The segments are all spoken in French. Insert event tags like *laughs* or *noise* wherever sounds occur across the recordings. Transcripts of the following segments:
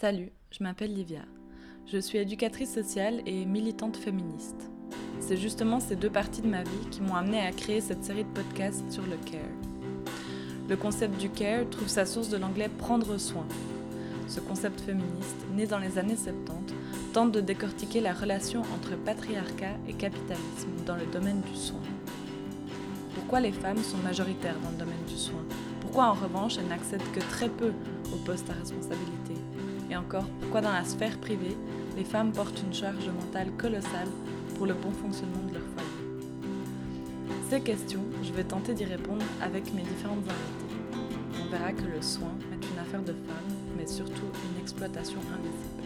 Salut, je m'appelle Livia. Je suis éducatrice sociale et militante féministe. C'est justement ces deux parties de ma vie qui m'ont amenée à créer cette série de podcasts sur le care. Le concept du care trouve sa source de l'anglais prendre soin. Ce concept féministe, né dans les années 70, tente de décortiquer la relation entre patriarcat et capitalisme dans le domaine du soin. Pourquoi les femmes sont majoritaires dans le domaine du soin? Pourquoi en revanche elles n'accèdent que très peu aux postes à responsabilité? Et encore, pourquoi dans la sphère privée, les femmes portent une charge mentale colossale pour le bon fonctionnement de leur foyer? Ces questions, je vais tenter d'y répondre avec mes différentes invités. On verra que le soin est une affaire de femmes, mais surtout une exploitation invisible.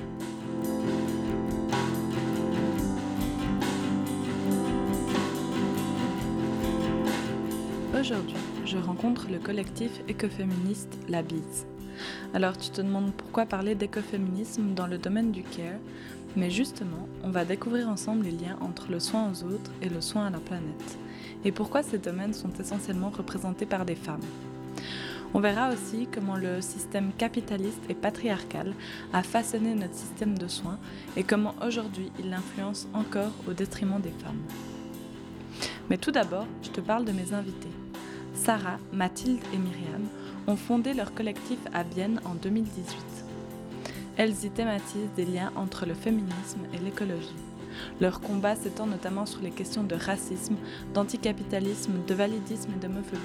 Aujourd'hui, je rencontre le collectif écoféministe La Bise. Alors tu te demandes pourquoi parler d'écoféminisme dans le domaine du care, mais justement, on va découvrir ensemble les liens entre le soin aux autres et le soin à la planète, et pourquoi ces domaines sont essentiellement représentés par des femmes. On verra aussi comment le système capitaliste et patriarcal a façonné notre système de soins et comment aujourd'hui il l'influence encore au détriment des femmes. Mais tout d'abord, je te parle de mes invités. Sarah, Mathilde et Myriam ont fondé leur collectif à Bienne en 2018. Elles y thématisent des liens entre le féminisme et l'écologie. Leur combat s'étend notamment sur les questions de racisme, d'anticapitalisme, de validisme et d'homophobie.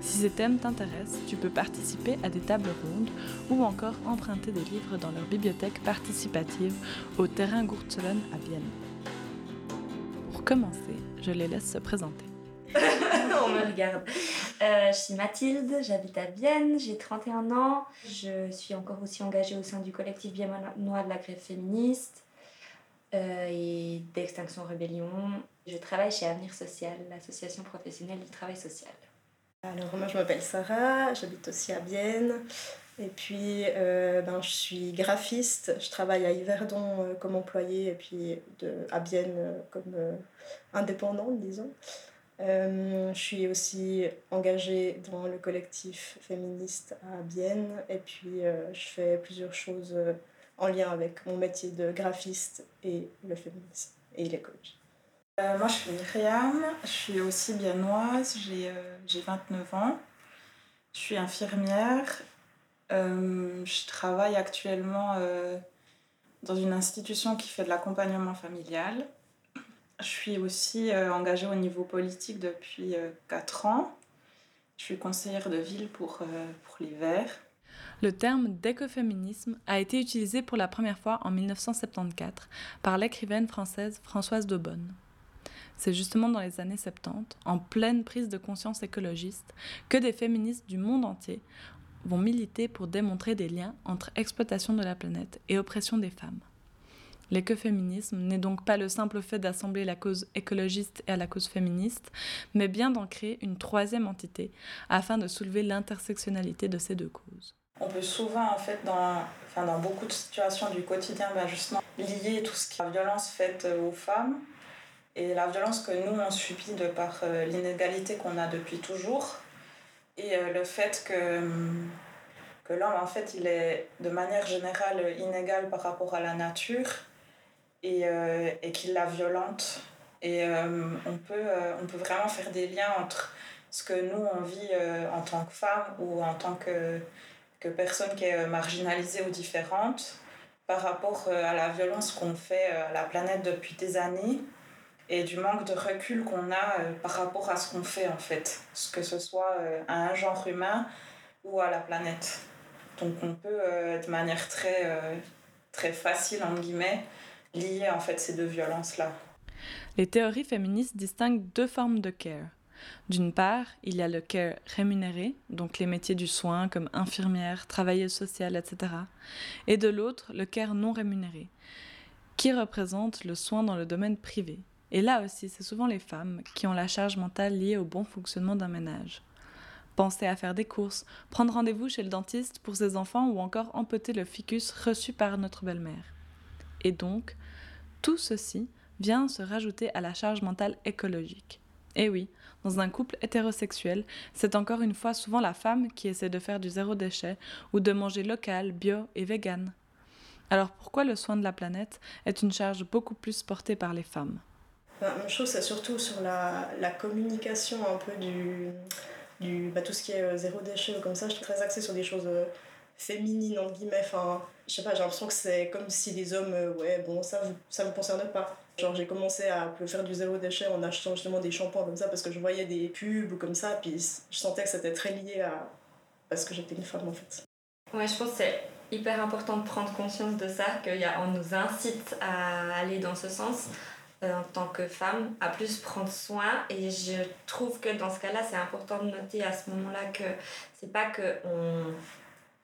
Si ces thèmes t'intéressent, tu peux participer à des tables rondes ou encore emprunter des livres dans leur bibliothèque participative au terrain Gurtelen à Bienne. Pour commencer, je les laisse se présenter. *laughs* On me regarde. Euh, je suis Mathilde, j'habite à Vienne, j'ai 31 ans. Je suis encore aussi engagée au sein du collectif Biennois de la grève féministe euh, et d'Extinction Rébellion. Je travaille chez Avenir Social, l'association professionnelle du travail social. Alors moi je m'appelle Sarah, j'habite aussi à Vienne. Et puis euh, ben, je suis graphiste, je travaille à Yverdon comme employée et puis à Vienne comme indépendante disons. Euh, je suis aussi engagée dans le collectif féministe à Bienne. Et puis euh, je fais plusieurs choses euh, en lien avec mon métier de graphiste et le féminisme et l'écologie. moi je suis Myriam, je suis aussi biennoise, j'ai 29 ans, je suis infirmière, je travaille actuellement dans une institution qui fait de l'accompagnement familial. Je suis aussi euh, engagée au niveau politique depuis 4 euh, ans. Je suis conseillère de ville pour, euh, pour l'hiver. Le terme d'écoféminisme a été utilisé pour la première fois en 1974 par l'écrivaine française Françoise Daubonne. C'est justement dans les années 70, en pleine prise de conscience écologiste, que des féministes du monde entier vont militer pour démontrer des liens entre exploitation de la planète et oppression des femmes. L'écoféminisme n'est donc pas le simple fait d'assembler la cause écologiste et à la cause féministe, mais bien d'en créer une troisième entité afin de soulever l'intersectionnalité de ces deux causes. On peut souvent, en fait, dans, enfin, dans beaucoup de situations du quotidien, ben justement, lier tout ce qui est la violence faite aux femmes et la violence que nous, on subit de par euh, l'inégalité qu'on a depuis toujours et euh, le fait que, que l'homme, en fait, il est de manière générale inégal par rapport à la nature et, euh, et qui la violente. Et euh, on, peut, euh, on peut vraiment faire des liens entre ce que nous, on vit en tant que femme ou en tant que, que personne qui est marginalisée ou différente par rapport à la violence qu'on fait à la planète depuis des années et du manque de recul qu'on a par rapport à ce qu'on fait en fait, que ce soit à un genre humain ou à la planète. Donc on peut de manière très, très facile, en guillemets, lier en fait ces deux violences-là. Les théories féministes distinguent deux formes de care. D'une part, il y a le care rémunéré, donc les métiers du soin comme infirmière, travailleuse sociale, etc. Et de l'autre, le care non rémunéré, qui représente le soin dans le domaine privé. Et là aussi, c'est souvent les femmes qui ont la charge mentale liée au bon fonctionnement d'un ménage. Penser à faire des courses, prendre rendez-vous chez le dentiste pour ses enfants ou encore empoter le ficus reçu par notre belle-mère. Et donc, tout ceci vient se rajouter à la charge mentale écologique. Et oui, dans un couple hétérosexuel, c'est encore une fois souvent la femme qui essaie de faire du zéro déchet ou de manger local, bio et vegan. Alors pourquoi le soin de la planète est une charge beaucoup plus portée par les femmes? Je trouve que c'est surtout sur la, communication un peu du, bah, tout ce qui est euh, zéro déchet ou comme ça. Je suis très axée sur des choses euh, féminines, en guillemets. Je sais pas, j'ai l'impression que c'est comme si les hommes, euh, ouais, bon, ça vous, ça vous concerne pas. Genre, j'ai commencé à faire du zéro déchet en achetant justement des shampoings comme ça parce que je voyais des pubs ou comme ça, puis je sentais que c'était très lié à. parce que j'étais une femme en fait. Ouais, je pense que c'est hyper important de prendre conscience de ça, qu'on nous incite à aller dans ce sens euh, en tant que femme, à plus prendre soin. Et je trouve que dans ce cas-là, c'est important de noter à ce moment-là que c'est pas que on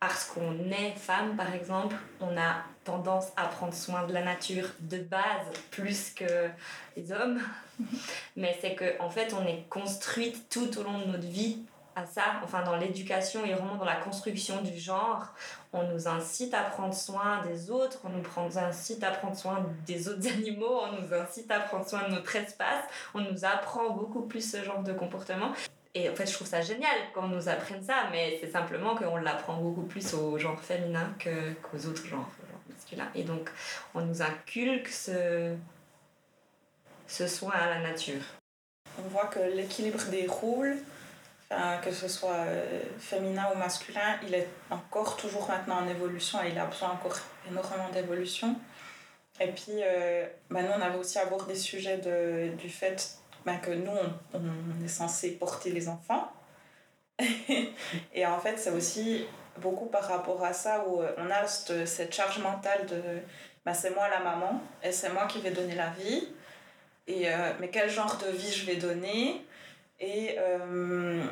parce qu'on est femme, par exemple, on a tendance à prendre soin de la nature de base plus que les hommes. Mais c'est qu'en en fait, on est construite tout au long de notre vie à ça, enfin dans l'éducation et vraiment dans la construction du genre, on nous incite à prendre soin des autres, on nous incite à prendre soin des autres *laughs* animaux, on nous incite à prendre soin de notre espace, on nous apprend beaucoup plus ce genre de comportement. Et en fait, je trouve ça génial qu'on nous apprenne ça, mais c'est simplement qu'on l'apprend beaucoup plus au genre féminin qu'aux autres genres, masculins. Et donc, on nous inculque ce, ce soin à la nature. On voit que l'équilibre des rôles, que ce soit euh, féminin ou masculin, il est encore toujours maintenant en évolution et il a besoin encore énormément d'évolution. Et puis, euh, bah, nous, on avait aussi abordé le sujet de, du fait ben, que nous, on, est censé porter les enfants. *laughs* et en fait, c'est aussi beaucoup par rapport à ça où euh, on a cette, charge mentale de ben, c'est moi la maman et c'est moi qui vais donner la vie. Et, euh, mais quel genre de vie je vais donner et euh,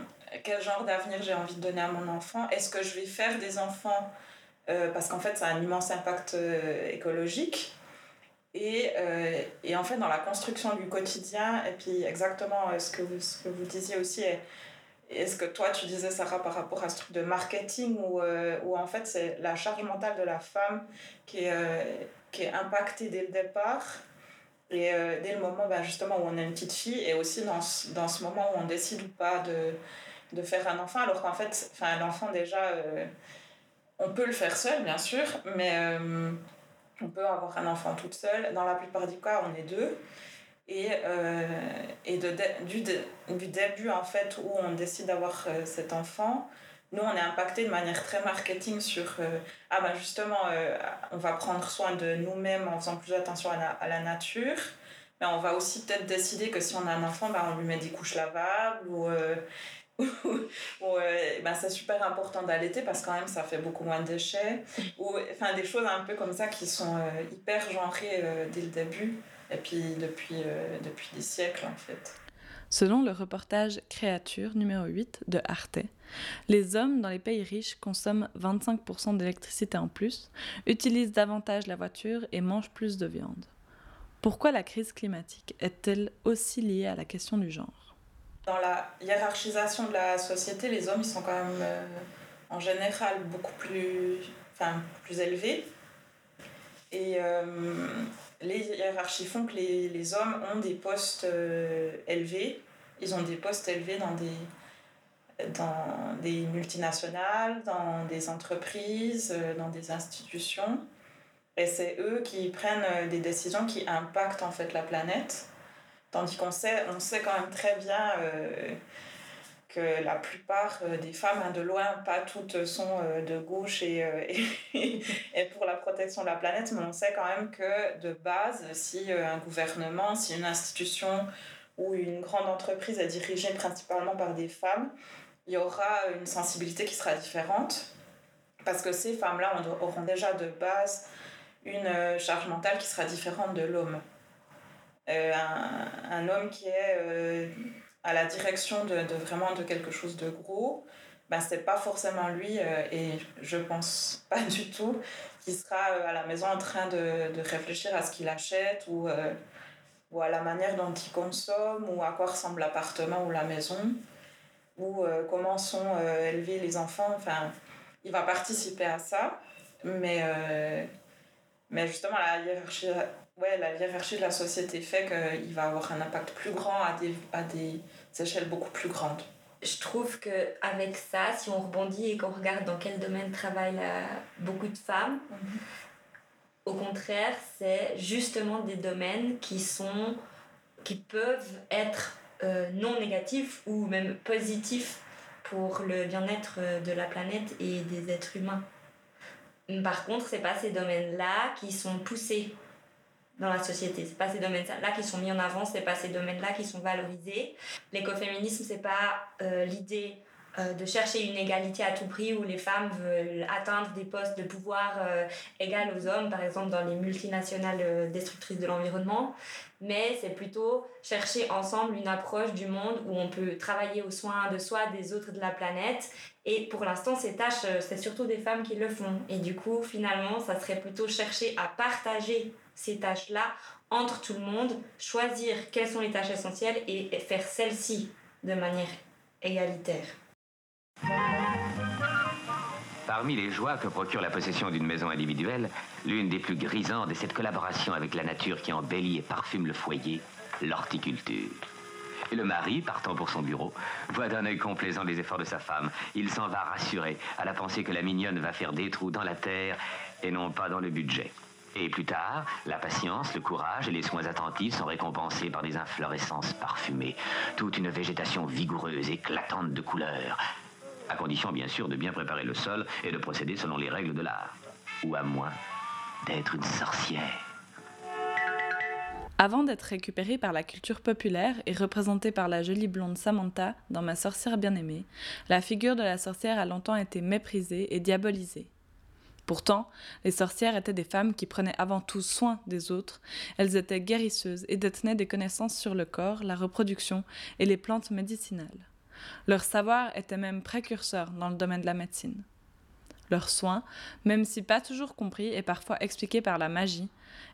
quel genre d'avenir j'ai envie de donner à mon enfant? Est-ce que je vais faire des enfants Parce qu'en fait, ça a un immense impact écologique? Et, euh, et, en fait, dans la construction du quotidien, et puis exactement euh, ce que vous, ce que vous disiez aussi, est-ce que toi tu disais, Sarah, par rapport à ce truc de marketing, où, euh, en fait c'est la charge mentale de la femme qui est, qui est impactée dès le départ, et dès le moment ben, justement où on a une petite fille, et aussi dans ce, dans ce moment où on décide ou pas de, de faire un enfant, alors qu'en fait, l'enfant déjà, on peut le faire seul, bien sûr, mais on peut avoir un enfant toute seule. Dans la plupart des cas, on est deux. Et, euh, du, du début, en fait, où on décide d'avoir euh, cet enfant, nous, on est impacté de manière très marketing sur euh, ah ben justement, on va prendre soin de nous-mêmes en faisant plus attention à la, nature. Mais on va aussi peut-être décider que si on a un enfant, ben, on lui met des couches lavables *laughs* ben c'est super important d'allaiter parce que quand même ça fait beaucoup moins de déchets ou enfin des choses un peu comme ça qui sont euh, hyper genrées euh, dès le début et puis depuis, depuis des siècles en fait. Selon le reportage Créature numéro 8 de Arte, les hommes dans les pays riches consomment 25% d'électricité en plus, utilisent davantage la voiture et mangent plus de viande. Pourquoi la crise climatique est-elle aussi liée à la question du genre? Dans la hiérarchisation de la société, les hommes ils sont quand même euh, en général beaucoup plus, enfin, plus élevés. Et euh, les hiérarchies font que les, les, hommes ont des postes euh, élevés. Ils ont des postes élevés dans des, dans des multinationales, dans des entreprises, dans des institutions. Et c'est eux qui prennent des décisions qui impactent en fait la planète. Tandis qu'on sait, on sait quand même très bien euh, que la plupart euh, des femmes, hein, de loin, pas toutes sont euh, de gauche et, *laughs* et, et, pour la protection de la planète, mais on sait quand même que de base, si un gouvernement, si une institution ou une grande entreprise est dirigée principalement par des femmes, il y aura une sensibilité qui sera différente parce que ces femmes-là auront déjà de base une charge mentale qui sera différente de l'homme. Euh, un, homme qui est euh, à la direction de, de, vraiment de quelque chose de gros, ben, c'est pas forcément lui, euh, et je pense *laughs* pas du tout qu'il sera à la maison en train de, de réfléchir à ce qu'il achète ou, ou à la manière dont il consomme ou à quoi ressemble l'appartement ou la maison ou comment sont élevés les enfants. Enfin, il va participer à ça, mais, mais justement, la hiérarchie ouais, la hiérarchie de la société fait qu'il va avoir un impact plus grand à des, à des échelles beaucoup plus grandes. Je trouve qu'avec ça, si on rebondit et qu'on regarde dans quel domaine travaillent beaucoup de femmes, au contraire, c'est justement des domaines qui sont qui peuvent être euh, non négatifs ou même positifs pour le bien-être de la planète et des êtres humains. Par contre, c'est pas ces domaines-là qui sont poussés dans la société. C'est pas ces domaines-là qui sont mis en avant, c'est pas ces domaines-là qui sont valorisés. L'écoféminisme, c'est pas euh, l'idée euh, de chercher une égalité à tout prix où les femmes veulent atteindre des postes de pouvoir euh, égaux aux hommes, par exemple dans les multinationales euh, destructrices de l'environnement, mais c'est plutôt chercher ensemble une approche du monde où on peut travailler aux soins de soi, des autres, de la planète. Et pour l'instant, ces tâches, c'est surtout des femmes qui le font. Et du coup, finalement, ça serait plutôt chercher à partager ces tâches-là entre tout le monde, choisir quelles sont les tâches essentielles et faire celles-ci de manière égalitaire. Parmi les joies que procure la possession d'une maison individuelle, l'une des plus grisantes est cette collaboration avec la nature qui embellit et parfume le foyer, l'horticulture. Et le mari, partant pour son bureau, voit d'un œil complaisant les efforts de sa femme. Il s'en va rassuré à la pensée que la mignonne va faire des trous dans la terre et non pas dans le budget. Et plus tard, la patience, le courage et les soins attentifs sont récompensés par des inflorescences parfumées, toute une végétation vigoureuse, éclatante de couleurs, à condition bien sûr de bien préparer le sol et de procéder selon les règles de l'art, ou à moins d'être une sorcière. Avant d'être récupérée par la culture populaire et représentée par la jolie blonde Samantha dans Ma sorcière bien-aimée, la figure de la sorcière a longtemps été méprisée et diabolisée. Pourtant, les sorcières étaient des femmes qui prenaient avant tout soin des autres, elles étaient guérisseuses et détenaient des connaissances sur le corps, la reproduction et les plantes médicinales. Leur savoir était même précurseur dans le domaine de la médecine. Leurs soins, même si pas toujours compris et parfois expliqués par la magie,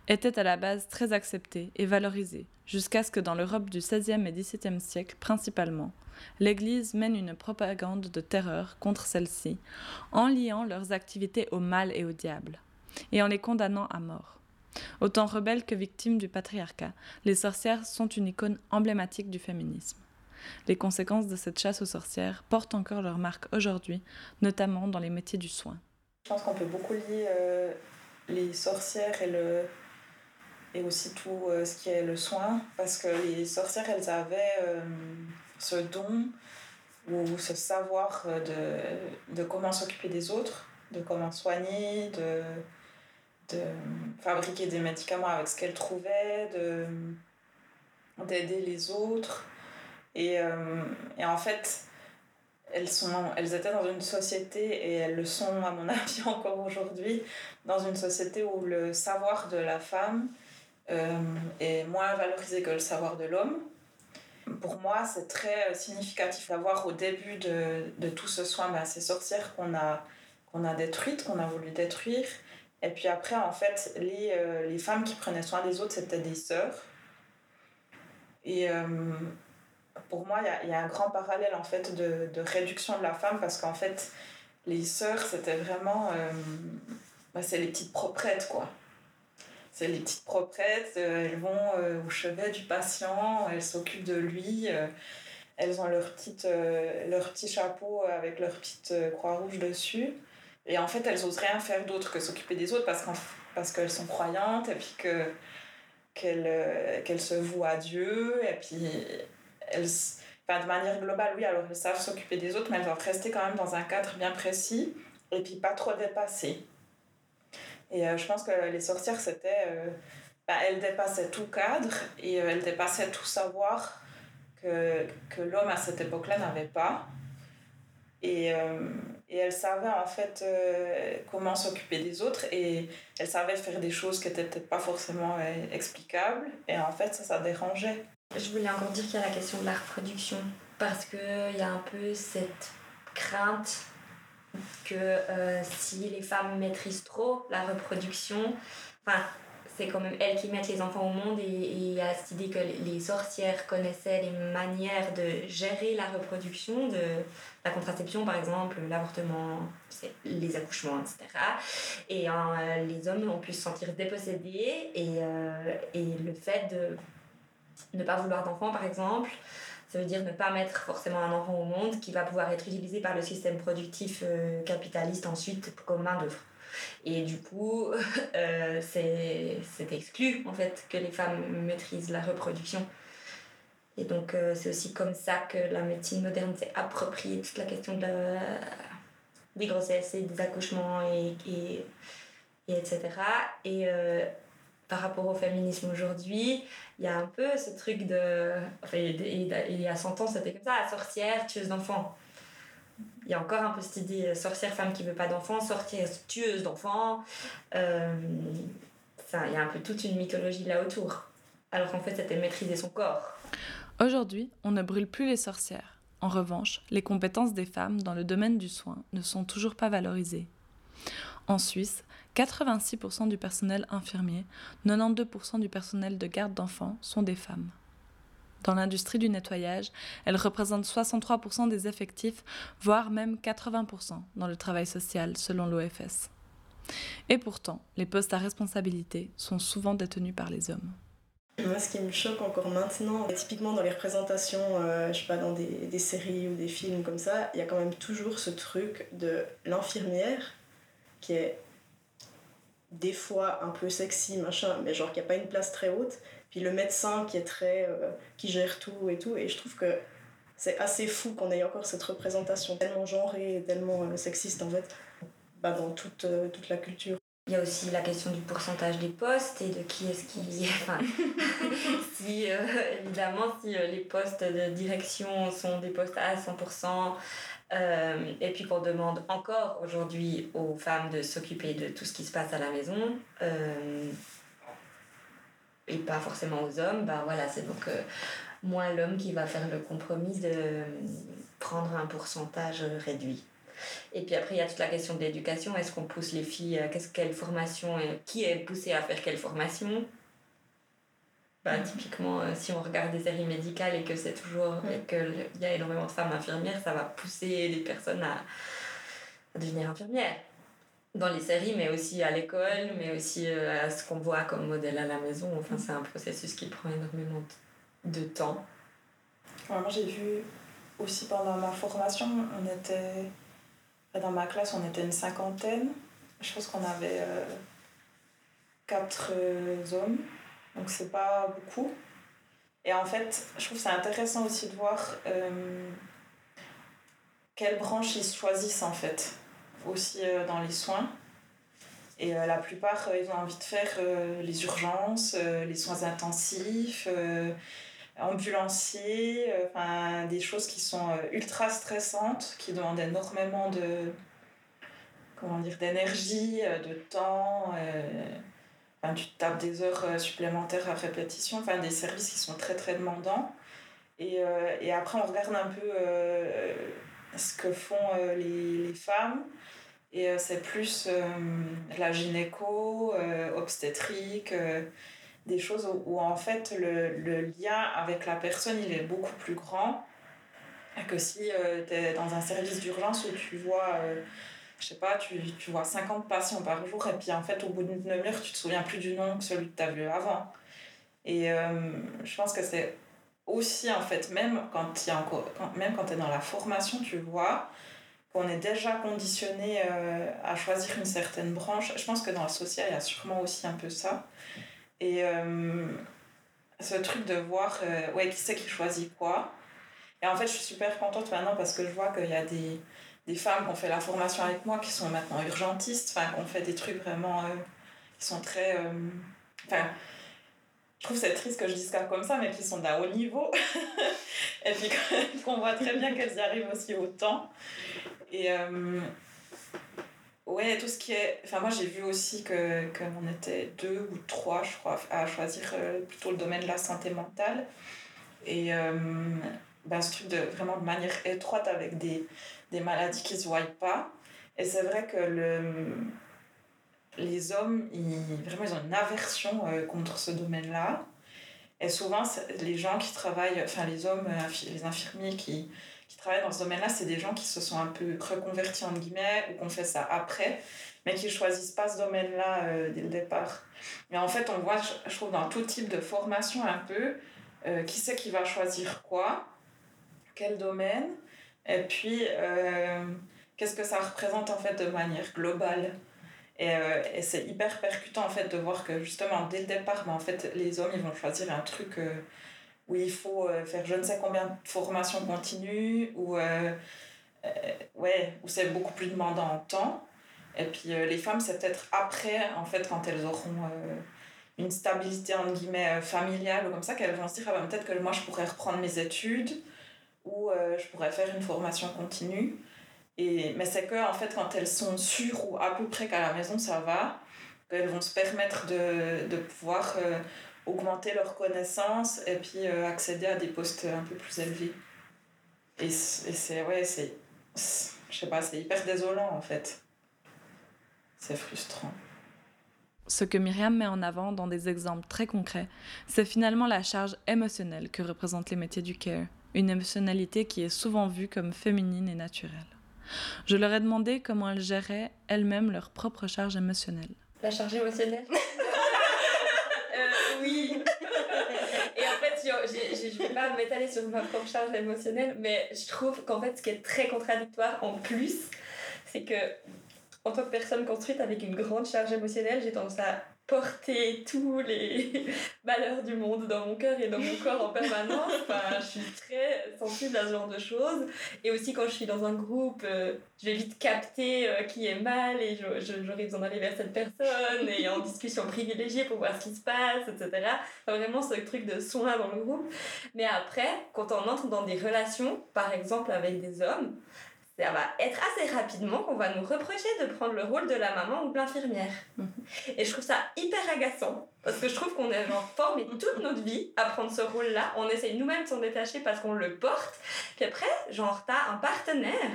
étaient à la base très acceptés et valorisés, jusqu'à ce que dans l'Europe du XVIe et XVIIe siècle principalement, l'Église mène une propagande de terreur contre celles-ci, en liant leurs activités au mal et au diable, et en les condamnant à mort. Autant rebelles que victimes du patriarcat, les sorcières sont une icône emblématique du féminisme. Les conséquences de cette chasse aux sorcières portent encore leur marque aujourd'hui, notamment dans les métiers du soin. Je pense qu'on peut beaucoup lier euh, les sorcières et, le, et aussi tout euh, ce qui est le soin, parce que les sorcières, elles avaient euh, ce don ou ce savoir de, de comment s'occuper des autres, de comment soigner, de, de fabriquer des médicaments avec ce qu'elles trouvaient, d'aider les autres. Et, euh, et en fait, elles, sont, elles étaient dans une société, et elles le sont à mon *laughs* avis encore aujourd'hui, dans une société où le savoir de la femme euh, est moins valorisé que le savoir de l'homme. Pour moi, c'est très significatif d'avoir au début de, de, tout ce soin ben, ces sorcières qu'on a, qu'on a détruites, qu'on a voulu détruire. Et puis après, en fait, les, euh, les femmes qui prenaient soin des autres, c'était des sœurs. Et, pour moi, il y, y a, un grand parallèle en fait de, de réduction de la femme parce qu'en fait, les sœurs, c'était vraiment. Euh, bah, c'est les petites proprettes, quoi. C'est les petites proprettes, euh, elles vont euh, au chevet du patient, elles s'occupent de lui, elles ont leur, petite, leur petit chapeau avec leur petite croix rouge dessus. Et en fait, elles osent rien faire d'autre que s'occuper des autres parce, parce qu'elles sont croyantes et puis que, qu'elles, qu'elles se vouent à Dieu. Et puis elles, enfin, de manière globale, oui, alors elles savent s'occuper des autres, mais elles doivent rester quand même dans un cadre bien précis et puis pas trop dépasser. Et euh, je pense que les sorcières, c'était. Bah, elles dépassaient tout cadre et euh, elles dépassaient tout savoir que, que l'homme à cette époque-là n'avait pas. Et, et elles savaient en fait comment s'occuper des autres et elles savaient faire des choses qui n'étaient peut-être pas forcément explicables. Et en fait, ça, ça dérangeait. Je voulais encore dire qu'il y a la question de la reproduction, parce qu'il y a un peu cette crainte que euh, si les femmes maîtrisent trop la reproduction, enfin, c'est quand même elles qui mettent les enfants au monde et il y a cette idée que les sorcières connaissaient les manières de gérer la reproduction, de la contraception par exemple, l'avortement, les accouchements, etc. Et euh, les hommes ont pu se sentir dépossédés et, euh, et le fait de ne pas vouloir d'enfant par exemple, ça veut dire ne pas mettre forcément un enfant au monde qui va pouvoir être utilisé par le système productif euh, capitaliste ensuite comme main d'œuvre. Et du coup, *laughs* euh, c'est exclu en fait que les femmes maîtrisent la reproduction. Et donc euh, c'est aussi comme ça que la médecine moderne s'est appropriée toute la question des grossesses et des accouchements et, et, et etc. Et par rapport au féminisme aujourd'hui, il y a un peu ce truc de... Enfin, il y a 100 ans, c'était comme ça, sorcière, tueuse d'enfants. Il y a encore un peu cette idée sorcière, femme qui veut pas d'enfants, sorcière, tueuse d'enfants. Euh, il y a un peu toute une mythologie là autour. Alors qu'en fait, c'était maîtriser son corps. Aujourd'hui, on ne brûle plus les sorcières. En revanche, les compétences des femmes dans le domaine du soin ne sont toujours pas valorisées. En Suisse, 86% du personnel infirmier, 92% du personnel de garde d'enfants sont des femmes. Dans l'industrie du nettoyage, elles représentent 63% des effectifs, voire même 80% dans le travail social, selon l'OFS. Et pourtant, les postes à responsabilité sont souvent détenus par les hommes. Moi, ce qui me choque encore maintenant, typiquement dans les représentations, euh, je sais pas, dans des, des, séries ou des films comme ça, il y a quand même toujours ce truc de l'infirmière qui est des fois un peu sexy, machin, mais genre qui a pas une place très haute. Puis le médecin qui est très. Euh, qui gère tout et tout. Et je trouve que c'est assez fou qu'on ait encore cette représentation tellement genrée, tellement euh, sexiste en fait, bah, dans toute, euh, toute la culture. Il y a aussi la question du pourcentage des postes et de qui est-ce qui. *laughs* Enfin, *laughs* si, évidemment, si les postes de direction sont des postes à 100%, euh, et puis qu'on demande encore aujourd'hui aux femmes de s'occuper de tout ce qui se passe à la maison, euh, et pas forcément aux hommes, bah voilà, c'est donc euh, moins l'homme qui va faire le compromis de prendre un pourcentage réduit. Et puis après, il y a toute la question de l'éducation. Est-ce qu'on pousse les filles Qu'est-ce quelle formation Qui est poussé à faire quelle formation? Bah, typiquement, euh, si on regarde des séries médicales et que c'est toujours et qu'il y a énormément de femmes infirmières, ça va pousser les personnes à, devenir infirmières. Dans les séries, mais aussi à l'école, mais aussi euh, à ce qu'on voit comme modèle à la maison. Enfin, c'est un processus qui prend énormément de temps. moi, j'ai vu aussi pendant ma formation, on était. Dans ma classe, on était une cinquantaine. Je pense qu'on avait euh, quatre hommes donc c'est pas beaucoup. Et en fait, je trouve c'est intéressant aussi de voir euh, quelles branches ils choisissent en fait, aussi euh, dans les soins. Et euh, la plupart, ils ont envie de faire les urgences, les soins intensifs, ambulanciers, enfin des choses qui sont ultra stressantes, qui demandent énormément de comment dire d'énergie, de temps tu tapes des heures euh, supplémentaires à répétition, enfin des services qui sont très très demandants. Et, euh, et après, on regarde un peu euh, ce que font les, les, femmes. Et c'est plus la gynéco, obstétrique, des choses où, où, en fait le, le, lien avec la personne il est beaucoup plus grand que si tu es dans un service d'urgence où tu vois je sais pas, tu, tu vois 50 patients par jour et puis en fait au bout d'une demi-heure tu te souviens plus du nom que celui que tu as vu avant. Et euh, je pense que c'est aussi en fait, même quand, tu es dans la formation, tu vois qu'on est déjà conditionné euh, à choisir une certaine branche. Je pense que dans le social, il y a sûrement aussi un peu ça. Et euh, ce truc de voir ouais, qui c'est qui choisit quoi. Et en fait, je suis super contente maintenant parce que je vois qu'il y a des des femmes qui ont fait la formation avec moi qui sont maintenant urgentistes, enfin, qui ont fait des trucs vraiment euh, qui sont très. Euh, enfin, je trouve c'est triste que je dise ça comme ça, mais qui sont d'un haut niveau. *laughs* et puis *laughs* qu'on voit très bien qu'elles y arrivent aussi autant. Et. Euh, ouais, tout ce qui est. Enfin, moi, j'ai vu aussi que qu'on était deux ou trois, je crois, à choisir plutôt le domaine de la santé mentale. Et ben, ce truc de vraiment de manière étroite avec des, des maladies qui ne se voient pas. Et c'est vrai que le, les hommes, ils, vraiment, ils ont une aversion euh, contre ce domaine-là. Et souvent, les gens qui travaillent, enfin les hommes, euh, les infirmiers qui, qui travaillent dans ce domaine-là, c'est des gens qui se sont un peu reconvertis, en guillemets, ou qu'on fait ça après, mais qui choisissent pas ce domaine-là euh, dès le départ. Mais en fait, on voit, je trouve, dans tout type de formation un peu, qui c'est qui va choisir quoi, quel domaine, et puis, euh, qu'est-ce que ça représente en fait de manière globale? Et, euh, et c'est hyper percutant en fait de voir que justement dès le départ, ben, en fait, les hommes ils vont choisir un truc euh, où il faut faire je ne sais combien de formations continues, ou ouais, où c'est beaucoup plus demandant en temps. Et puis les femmes, c'est peut-être après, en fait, quand elles auront une stabilité entre guillemets familiale ou comme ça, qu'elles vont se dire ah ben, peut-être que moi je pourrais reprendre mes études ou je pourrais faire une formation continue. Et, mais c'est que, en fait, quand elles sont sûres ou à peu près qu'à la maison ça va, qu'elles vont se permettre de, de pouvoir euh, augmenter leurs connaissances et puis euh, accéder à des postes un peu plus élevés. Et c'est, ouais, c'est hyper désolant en fait. C'est frustrant. Ce que Myriam met en avant dans des exemples très concrets, c'est finalement la charge émotionnelle que représentent les métiers du care, une émotionnalité qui est souvent vue comme féminine et naturelle. Je leur ai demandé comment elles géraient elles-mêmes leur propre charge émotionnelle. La charge émotionnelle *laughs* euh, Oui. *laughs* Et en fait, je ne vais pas m'étaler sur ma propre charge émotionnelle, mais je trouve qu'en fait, ce qui est très contradictoire en plus, c'est que en tant que personne construite avec une grande charge émotionnelle, j'ai tendance à porter tous les *laughs* malheurs du monde dans mon cœur et dans mon corps en permanence. Enfin, je suis très sensible à ce genre de choses. Et aussi quand je suis dans un groupe, euh, je vais vite capter euh, qui est mal et j'aurais besoin d'aller vers cette personne et en discussion privilégiée pour voir ce qui se passe, etc. vraiment ce truc de soin dans le groupe. Mais après, quand on entre dans des relations, par exemple avec des hommes, ça va être assez rapidement qu'on va nous reprocher de prendre le rôle de la maman ou de l'infirmière. Mhm. Et je trouve ça hyper agaçant parce que je trouve qu'on est genre formé toute notre vie à prendre ce rôle-là. On essaye nous-mêmes de s'en détacher parce qu'on le porte. Puis après, genre, t'as un partenaire.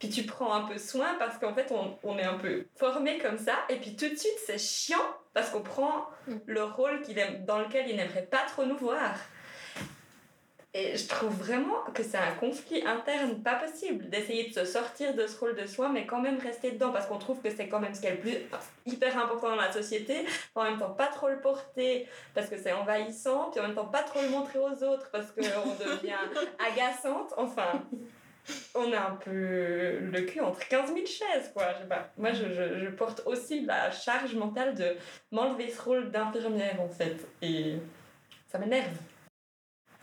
Puis tu prends un peu soin parce qu'en fait, on, on, est un peu formé comme ça. Et puis tout de suite, c'est chiant parce qu'on prend mm. le rôle qu'il aime, dans lequel il n'aimerait pas trop nous voir. Et je trouve vraiment que c'est un conflit interne pas possible d'essayer de se sortir de ce rôle de soi, mais quand même rester dedans parce qu'on trouve que c'est quand même ce qui est le plus hyper important dans la société. En même temps, pas trop le porter parce que c'est envahissant, puis en même temps, pas trop le montrer aux autres parce qu'on devient *laughs* agaçante. Enfin, on a un peu le cul entre 15 000 chaises, quoi. Je sais pas. Moi, je, je, je porte aussi la charge mentale de m'enlever ce rôle d'infirmière, en fait. Et ça m'énerve.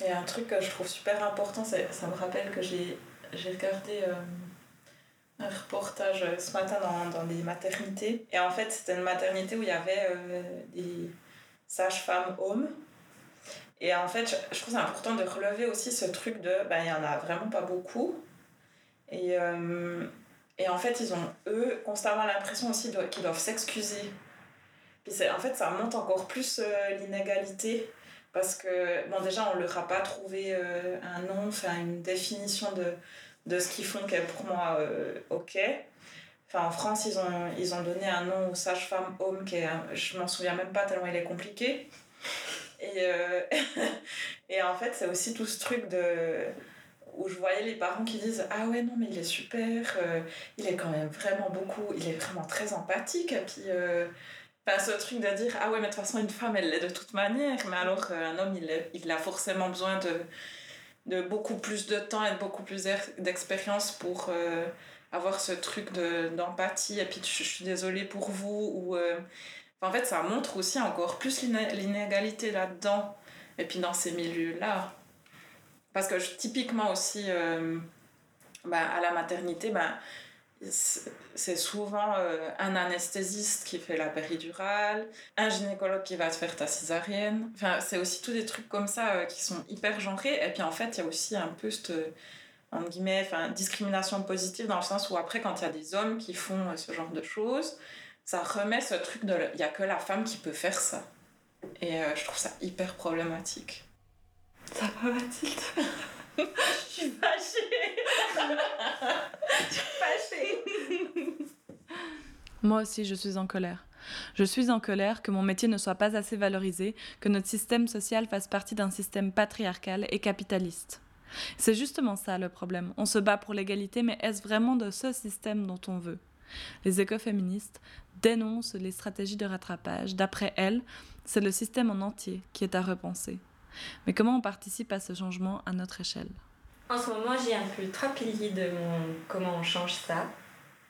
Et un truc que je trouve super important, ça me rappelle que j'ai regardé euh, un reportage ce matin dans, dans des maternités. Et en fait, c'était une maternité où il y avait euh, des sages-femmes hommes. Et en fait, je, trouve c'est important de relever aussi ce truc de, ben, il y en a vraiment pas beaucoup. Et, euh, et en fait, ils ont, eux, constamment l'impression aussi qu'ils doivent s'excuser. Puis en fait, ça monte encore plus l'inégalité parce que, bon, déjà, on leur a pas trouvé euh, un nom, enfin, une définition de, de ce qu'ils font qui est pour moi euh, OK. Enfin, en France, ils ont, ils ont donné un nom aux sages-femmes hommes qui est, je m'en souviens même pas tellement il est compliqué. Et, euh, *laughs* et en fait, c'est aussi tout ce truc de où je voyais les parents qui disent ah ouais non mais il est super il est quand même vraiment beaucoup il est vraiment très empathique puis Enfin, ce truc de dire, ah ouais, mais de toute façon, une femme, elle l'est de toute manière, mais alors qu'un homme, il, il a forcément besoin de, de beaucoup plus de temps et de beaucoup plus d'expérience pour euh, avoir ce truc d'empathie, et puis je, suis désolée pour vous, ou... Euh, en fait, ça montre aussi encore plus l'inégalité là-dedans, et puis dans ces milieux-là. Parce que typiquement aussi, euh, bah, à la maternité, bah, c'est souvent euh, un anesthésiste qui fait la péridurale, un gynécologue qui va te faire ta césarienne. Enfin, c'est aussi tous des trucs comme ça euh, qui sont hyper genrés. Et puis en fait, il y a aussi un peu cette entre guillemets, discrimination positive dans le sens où après, quand il y a des hommes qui font euh, ce genre de choses, ça remet ce truc de il n'y a que la femme qui peut faire ça. Et je trouve ça hyper problématique. Ça va, Mathilde? Je suis fâchée Je suis fâchée Moi aussi, je suis en colère. Je suis en colère que mon métier ne soit pas assez valorisé, que notre système social fasse partie d'un système patriarcal et capitaliste. C'est justement ça le problème. On se bat pour l'égalité, mais est-ce vraiment de ce système dont on veut? Les écoféministes dénoncent les stratégies de rattrapage. D'après elles, c'est le système en entier qui est à repenser. Mais comment on participe à ce changement à notre échelle? En ce moment, j'ai un peu trois piliers de mon comment on change ça.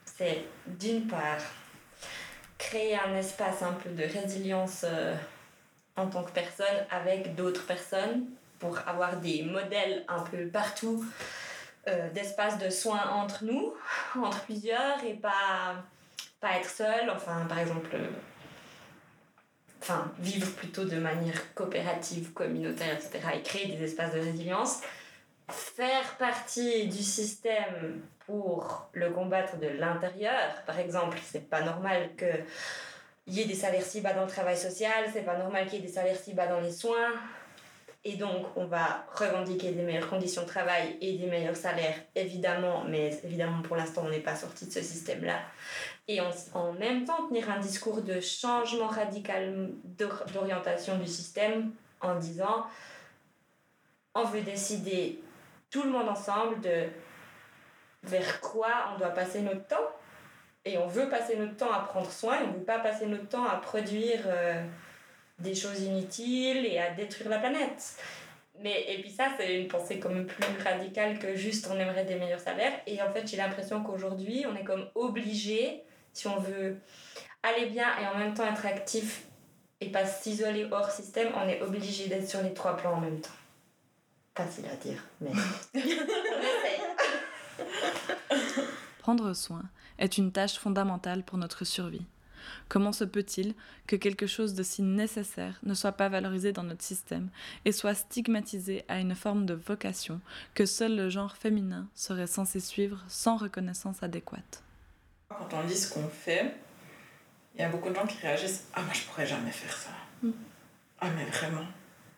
C'est d'une part créer un espace un peu de résilience euh, en tant que personne avec d'autres personnes pour avoir des modèles un peu partout euh, d'espace de soins entre nous, *laughs* entre plusieurs et pas, pas être seul. Enfin, par exemple, enfin, vivre plutôt de manière coopérative, communautaire, etc. et créer des espaces de résilience. Faire partie du système pour le combattre de l'intérieur, par exemple, c'est pas normal que il y ait des salaires si bas dans le travail social, c'est pas normal qu'il y ait des salaires si bas dans les soins. Et donc, on va revendiquer des meilleures conditions de travail et des meilleurs salaires, évidemment, mais évidemment, pour l'instant, on n'est pas sorti de ce système-là. Et en, même temps, tenir un discours de changement radical d'or- d'orientation du système en disant on veut décider tout le monde ensemble de vers quoi on doit passer notre temps. Et on veut passer notre temps à prendre soin, on ne veut pas passer notre temps à produire euh, des choses inutiles et à détruire la planète. Mais, et puis ça, c'est une pensée comme plus radicale que juste on aimerait des meilleurs salaires. Et en fait, j'ai l'impression qu'aujourd'hui, on est comme obligé, si on veut aller bien et en même temps être actif et pas s'isoler hors système, on est obligé d'être sur les trois plans en même temps. Facile à dire, mais. *laughs* Prendre soin est une tâche fondamentale pour notre survie. Comment se peut-il que quelque chose de si nécessaire ne soit pas valorisé dans notre système et soit stigmatisé à une forme de vocation que seul le genre féminin serait censé suivre sans reconnaissance adéquate? Quand on dit ce qu'on fait, il y a beaucoup de gens qui réagissent Ah, moi je pourrais jamais faire ça. Mm. Ah, mais vraiment.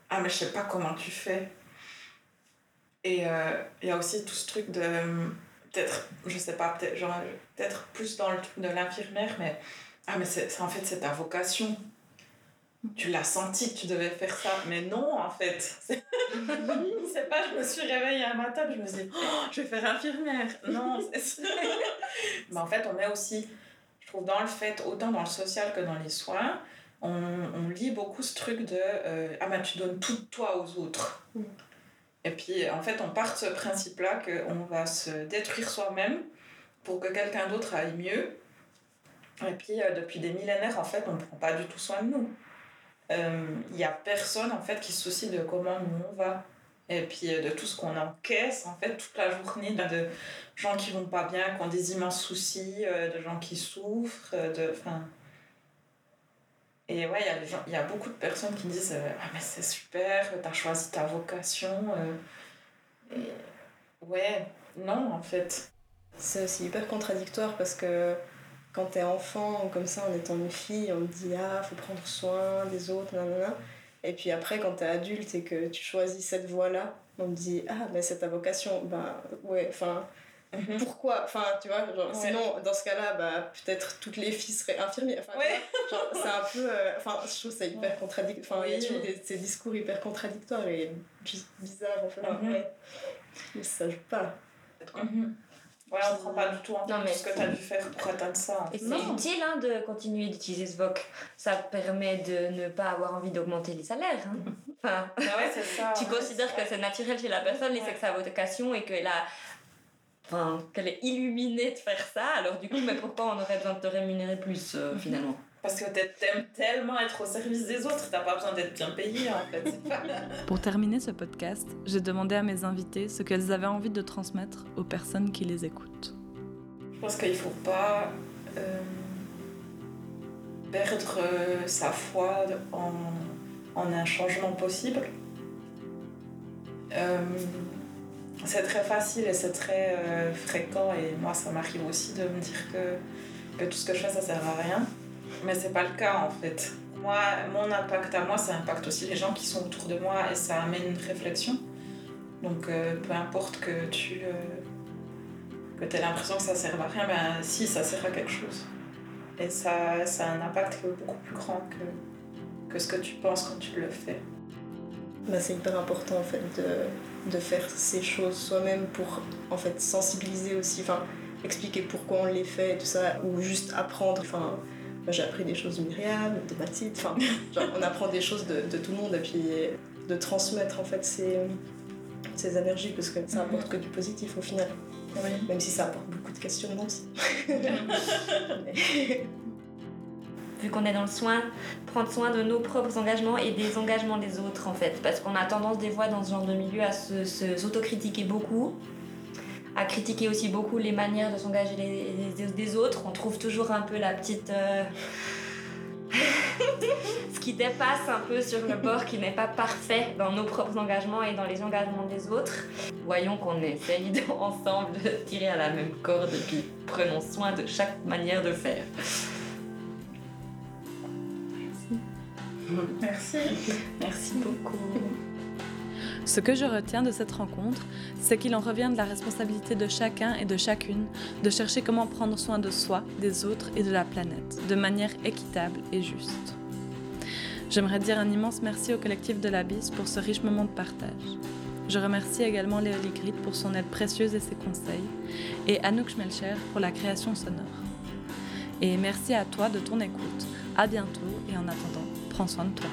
Ah, mais je sais pas comment tu fais. Et euh, il y a aussi tout ce truc de. euh, Peut-être, je sais pas, peut-être genre, peut-être plus dans le truc de l'infirmière, mais. Ah, mais c'est en fait, c'est ta vocation. Tu l'as senti que tu devais faire ça, mais non, en fait. *laughs* C'est pas, je me suis réveillée un matin, je me suis dit, Oh, je vais faire infirmière. Non, c'est *laughs* Mais en fait, on est aussi, je trouve, dans le fait, autant dans le social que dans les soins, on, on lit beaucoup ce truc de euh, Ah, ben tu donnes tout de toi aux autres. Mm. Et puis, en fait, on part de ce principe-là qu'on va se détruire soi-même pour que quelqu'un d'autre aille mieux. Et puis, euh, depuis des millénaires, en fait, on ne prend pas du tout soin de nous. Il n'y a personne, en fait, qui se soucie de comment nous on va. Et puis, euh, de tout ce qu'on encaisse, en fait, toute la journée, de, de gens qui vont pas bien, qui ont des immenses soucis, euh, de gens qui souffrent, euh, de... Enfin... Et ouais, il y, a beaucoup de personnes qui disent euh, Ah, mais c'est super, t'as choisi ta vocation. euh. Et ouais, non, en fait. C'est hyper contradictoire parce que quand t'es enfant comme ça, en étant une fille, on te dit ah, faut prendre soin des autres, nanana. Et puis après, quand t'es adulte et que tu choisis cette voie-là, on te dit ah, mais c'est ta vocation. Bah ouais, enfin, pourquoi? Enfin, tu vois, genre, Ouais. sinon, dans ce cas-là, bah peut-être toutes les filles seraient infirmières. Enfin, Ouais. c'est un peu. euh, Enfin, je trouve ça hyper contradictoire. Enfin, il y a ces discours hyper contradictoires et bi- bizarres, en fait. Mhm. Ouais. Ça joue pas. Mhm. Ouais, on prend pas du tout en Non, compte mais- ce que t'as dû faire pour atteindre ça. Et c'est Non. utile hein, de continuer d'utiliser ce VOC. Ça permet de ne pas avoir envie d'augmenter les salaires. hein. *laughs* Enfin, Ah ouais, c'est ça. tu ouais, considères c'est que ça. c'est naturel chez la personne et Ouais. c'est que sa vocation et qu'elle a. Enfin, qu'elle est illuminée de faire ça, alors du coup, mais pourquoi on aurait besoin de te rémunérer plus euh, finalement? Parce que t'a- t'aimes tellement être au service des autres, t'as pas besoin d'être bien payé en fait. *laughs* Pour terminer ce podcast, j'ai demandé à mes invités ce qu'elles avaient envie de transmettre aux personnes qui les écoutent. Je pense qu'il faut pas euh, perdre euh, sa foi en, en un changement possible. Euh, c'est très facile et c'est très euh, fréquent et moi ça m'arrive aussi de me dire que, que tout ce que je fais ça sert à rien. Mais c'est pas le cas en fait. Moi, mon impact à moi, ça impacte aussi les gens qui sont autour de moi et ça amène une réflexion. Donc euh, peu importe que tu euh, aies l'impression que ça sert à rien, ben si, ça sert à quelque chose. Et ça, ça a un impact qui est beaucoup plus grand que, que ce que tu penses quand tu le fais. Bah, c'est hyper important en fait de, de faire ces choses soi-même pour en fait sensibiliser aussi, enfin expliquer pourquoi on les fait et tout ça, ou juste apprendre. Enfin, j'ai appris des choses de Myriam, de Mathilde, enfin *laughs* on apprend des choses de, de tout le monde et puis de transmettre en fait ces, ces énergies parce que ça apporte que du positif au final, même si ça apporte beaucoup de questionnements aussi. Mais- *laughs* vu qu'on est dans le soin, prendre soin de nos propres engagements et des engagements des autres en fait. Parce qu'on a tendance des fois dans ce genre de milieu à s'autocritiquer se, beaucoup, à critiquer aussi beaucoup les manières de s'engager des autres. On trouve toujours un peu la petite... Euh, *laughs* ce qui dépasse un peu sur le bord, qui n'est pas parfait dans nos propres engagements et dans les engagements des autres. Voyons qu'on essaye *laughs* ensemble de tirer à la même corde et puis prenons soin de chaque manière de faire. Merci. Merci beaucoup. Ce que je retiens de cette rencontre, c'est qu'il en revient de la responsabilité de chacun et de chacune de chercher comment prendre soin de soi, des autres et de la planète, de manière équitable et juste. J'aimerais dire un immense merci au collectif de l'Abysse pour ce riche moment de partage. Je remercie également Léolie Grit pour son aide précieuse et ses conseils, et Anouk Schmelcher pour la création sonore. Et merci à toi de ton écoute. À bientôt et en attendant, prends soin de toi.